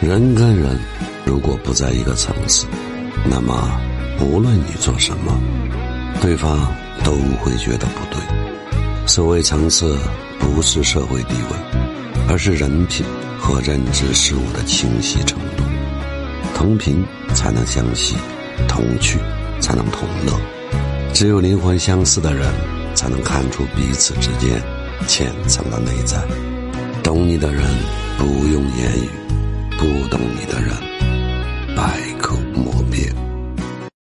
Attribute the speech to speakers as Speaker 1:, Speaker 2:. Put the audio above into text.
Speaker 1: 人跟人如果不在一个层次，那么无论你做什么，对方都会觉得不对。所谓层次，不是社会地位，而是人品和认知事物的清晰程度。同频才能相吸，同趣才能同乐。只有灵魂相似的人，才能看出彼此之间浅层的内在。懂你的人不用言语。不懂，